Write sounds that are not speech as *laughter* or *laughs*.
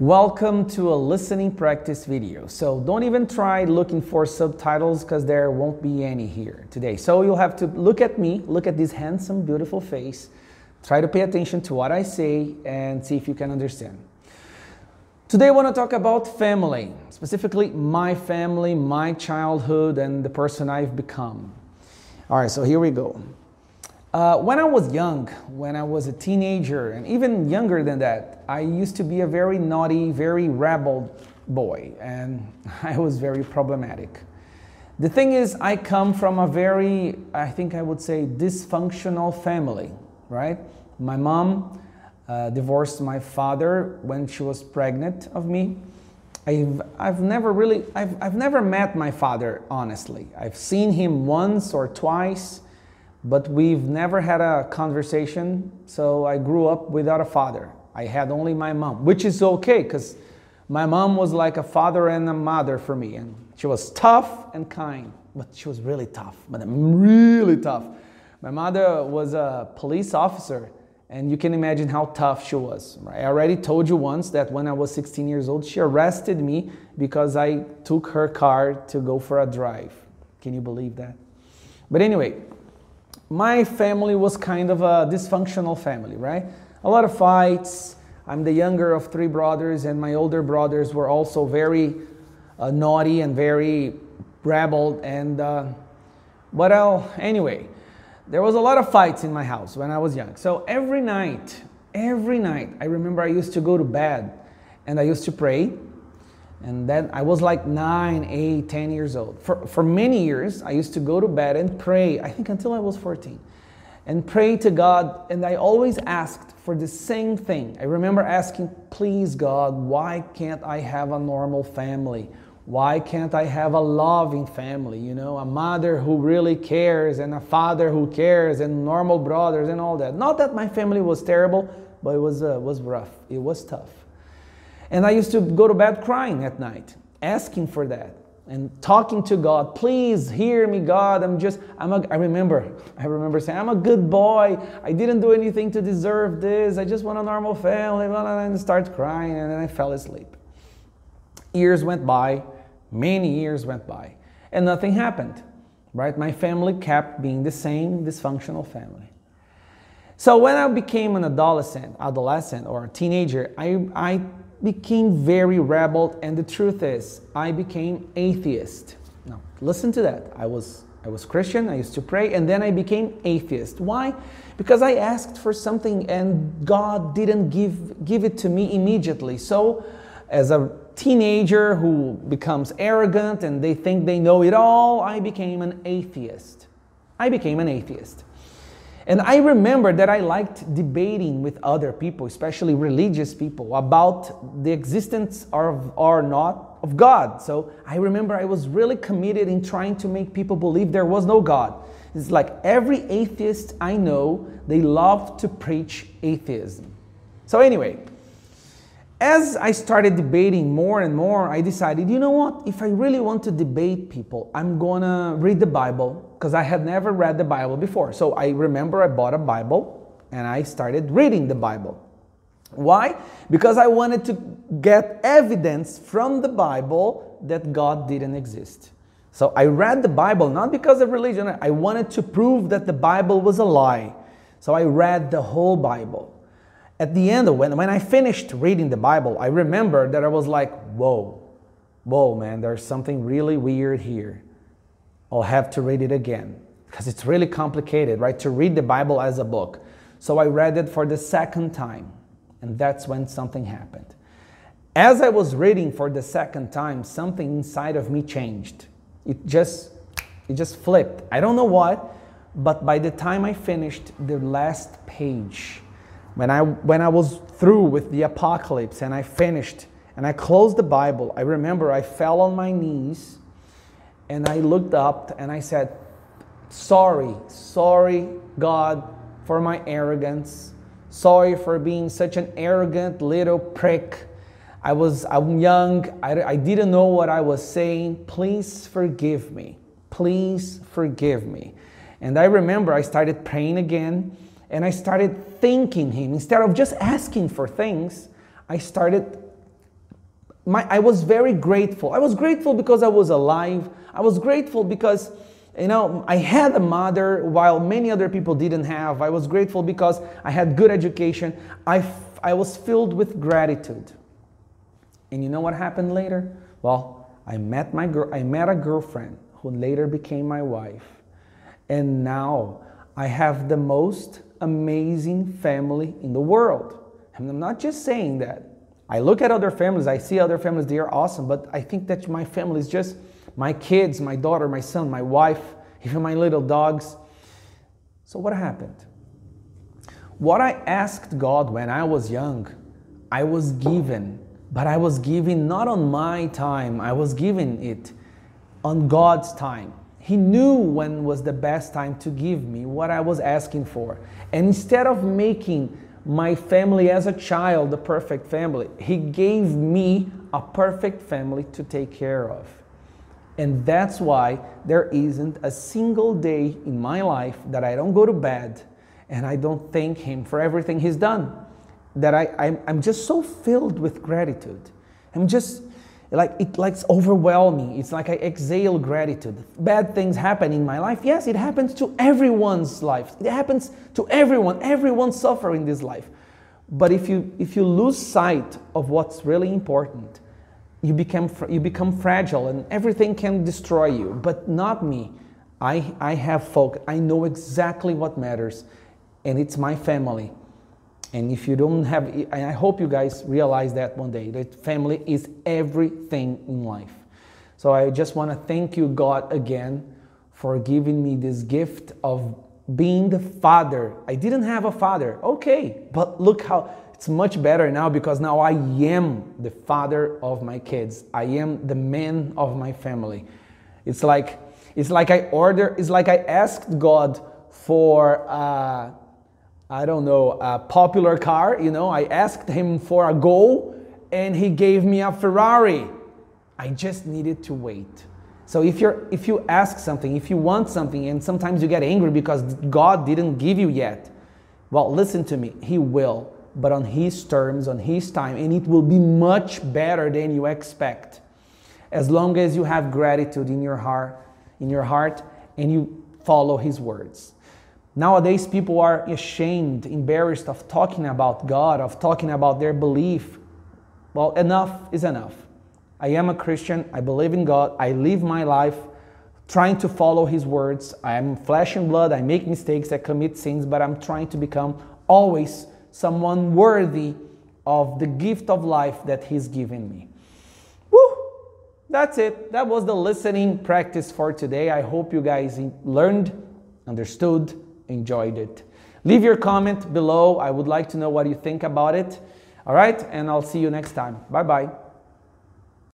Welcome to a listening practice video. So don't even try looking for subtitles because there won't be any here today. So you'll have to look at me, look at this handsome, beautiful face, try to pay attention to what I say and see if you can understand. Today I want to talk about family, specifically my family, my childhood, and the person I've become. All right, so here we go. Uh, when I was young, when I was a teenager, and even younger than that, I used to be a very naughty, very rebel boy, and *laughs* I was very problematic. The thing is, I come from a very, I think I would say, dysfunctional family, right? My mom uh, divorced my father when she was pregnant of me. I've, I've never really, I've, I've never met my father, honestly. I've seen him once or twice but we've never had a conversation. So I grew up without a father. I had only my mom, which is okay because my mom was like a father and a mother for me. And she was tough and kind, but she was really tough, but really tough. My mother was a police officer, and you can imagine how tough she was. I already told you once that when I was 16 years old, she arrested me because I took her car to go for a drive. Can you believe that? But anyway, my family was kind of a dysfunctional family, right? A lot of fights. I'm the younger of three brothers, and my older brothers were also very uh, naughty and very rebel. And uh, but anyway, there was a lot of fights in my house when I was young. So every night, every night, I remember I used to go to bed and I used to pray and then I was like nine, eight, ten years old. For, for many years, I used to go to bed and pray, I think until I was 14, and pray to God. And I always asked for the same thing. I remember asking, please, God, why can't I have a normal family? Why can't I have a loving family? You know, a mother who really cares, and a father who cares, and normal brothers, and all that. Not that my family was terrible, but it was, uh, was rough, it was tough. And I used to go to bed crying at night, asking for that and talking to God. Please hear me, God. I'm just, I'm a, I remember, *laughs* I remember saying, I'm a good boy. I didn't do anything to deserve this. I just want a normal family. And start crying, and then I fell asleep. Years went by, many years went by, and nothing happened. Right? My family kept being the same dysfunctional family. So when I became an adolescent, adolescent or a teenager, I, I became very rebel, and the truth is, I became atheist. Now, listen to that. I was I was Christian, I used to pray, and then I became atheist. Why? Because I asked for something and God didn't give, give it to me immediately. So, as a teenager who becomes arrogant and they think they know it all, I became an atheist. I became an atheist. And I remember that I liked debating with other people, especially religious people, about the existence of, or not of God. So I remember I was really committed in trying to make people believe there was no God. It's like every atheist I know, they love to preach atheism. So, anyway, as I started debating more and more, I decided, you know what? If I really want to debate people, I'm gonna read the Bible because I had never read the Bible before. So I remember I bought a Bible and I started reading the Bible. Why? Because I wanted to get evidence from the Bible that God didn't exist. So I read the Bible not because of religion, I wanted to prove that the Bible was a lie. So I read the whole Bible at the end of when, when I finished reading the Bible, I remember that I was like, whoa, whoa, man, there's something really weird here. I'll have to read it again because it's really complicated, right? To read the Bible as a book. So I read it for the second time, and that's when something happened. As I was reading for the second time, something inside of me changed. It just it just flipped. I don't know what, but by the time I finished the last page, when I, when I was through with the apocalypse and I finished and I closed the Bible, I remember I fell on my knees and I looked up and I said, Sorry, sorry, God, for my arrogance. Sorry for being such an arrogant little prick. I was I'm young. I, I didn't know what I was saying. Please forgive me. Please forgive me. And I remember I started praying again and I started thanking Him. Instead of just asking for things, I started my, I was very grateful. I was grateful because I was alive. I was grateful because, you know, I had a mother while many other people didn't have. I was grateful because I had good education. I, I was filled with gratitude. And you know what happened later? Well, I met, my girl, I met a girlfriend who later became my wife. And now I have the most amazing family in the world. And I'm not just saying that. I look at other families, I see other families, they are awesome, but I think that my family is just my kids, my daughter, my son, my wife, even my little dogs. So, what happened? What I asked God when I was young, I was given, but I was given not on my time, I was given it on God's time. He knew when was the best time to give me what I was asking for. And instead of making my family as a child, the perfect family. He gave me a perfect family to take care of. And that's why there isn't a single day in my life that I don't go to bed and I don't thank Him for everything He's done. That I, I'm, I'm just so filled with gratitude. I'm just like it likes overwhelming. It's like i exhale gratitude. Bad things happen in my life. Yes it happens to everyone's life. It happens to everyone. Everyone suffers in this life. But if you if you lose sight of what's really important you become you become fragile and everything can destroy you. But not me. I i have folk i know exactly what matters. And it's my family and if you don't have, I hope you guys realize that one day that family is everything in life. So I just want to thank you, God, again for giving me this gift of being the father. I didn't have a father, okay, but look how it's much better now because now I am the father of my kids. I am the man of my family. It's like it's like I order. It's like I asked God for. Uh, I don't know, a popular car. You know, I asked him for a Gol and he gave me a Ferrari. I just needed to wait. So if you're if you ask something, if you want something and sometimes you get angry because God didn't give you yet, well, listen to me. He will, but on his terms, on his time, and it will be much better than you expect. As long as you have gratitude in your heart, in your heart and you follow his words. Nowadays, people are ashamed, embarrassed of talking about God, of talking about their belief. Well, enough is enough. I am a Christian. I believe in God. I live my life trying to follow His words. I am flesh and blood. I make mistakes. I commit sins, but I'm trying to become always someone worthy of the gift of life that He's given me. Woo! That's it. That was the listening practice for today. I hope you guys learned, understood, enjoyed it. Leave your comment below. I would like to know what you think about it. All right, and I'll see you next time. Bye bye.